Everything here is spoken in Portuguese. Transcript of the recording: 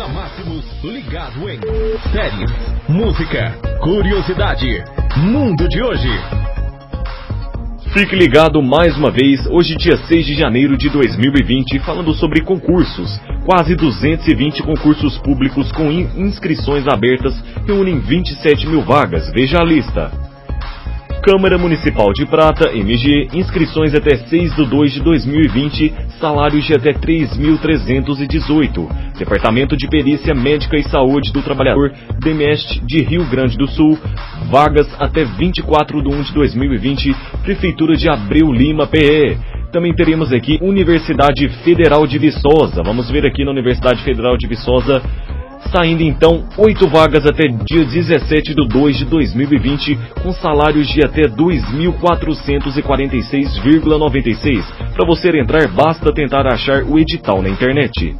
Na Máximos, ligado em séries, música, curiosidade, mundo de hoje. Fique ligado mais uma vez, hoje dia 6 de janeiro de 2020, falando sobre concursos. Quase 220 concursos públicos com inscrições abertas reúnem 27 mil vagas. Veja a lista. Câmara Municipal de Prata, MG, inscrições até 6 de 2 de 2020, salários de até 3.318. Departamento de Perícia Médica e Saúde do Trabalhador, DEMEST de Rio Grande do Sul, vagas até 24 de 1 de 2020, Prefeitura de Abreu Lima, PE. Também teremos aqui Universidade Federal de Viçosa. Vamos ver aqui na Universidade Federal de Viçosa saindo então oito vagas até dia 17 de 2 de 2020, com salários de até 2.446,96. Para você entrar, basta tentar achar o edital na internet.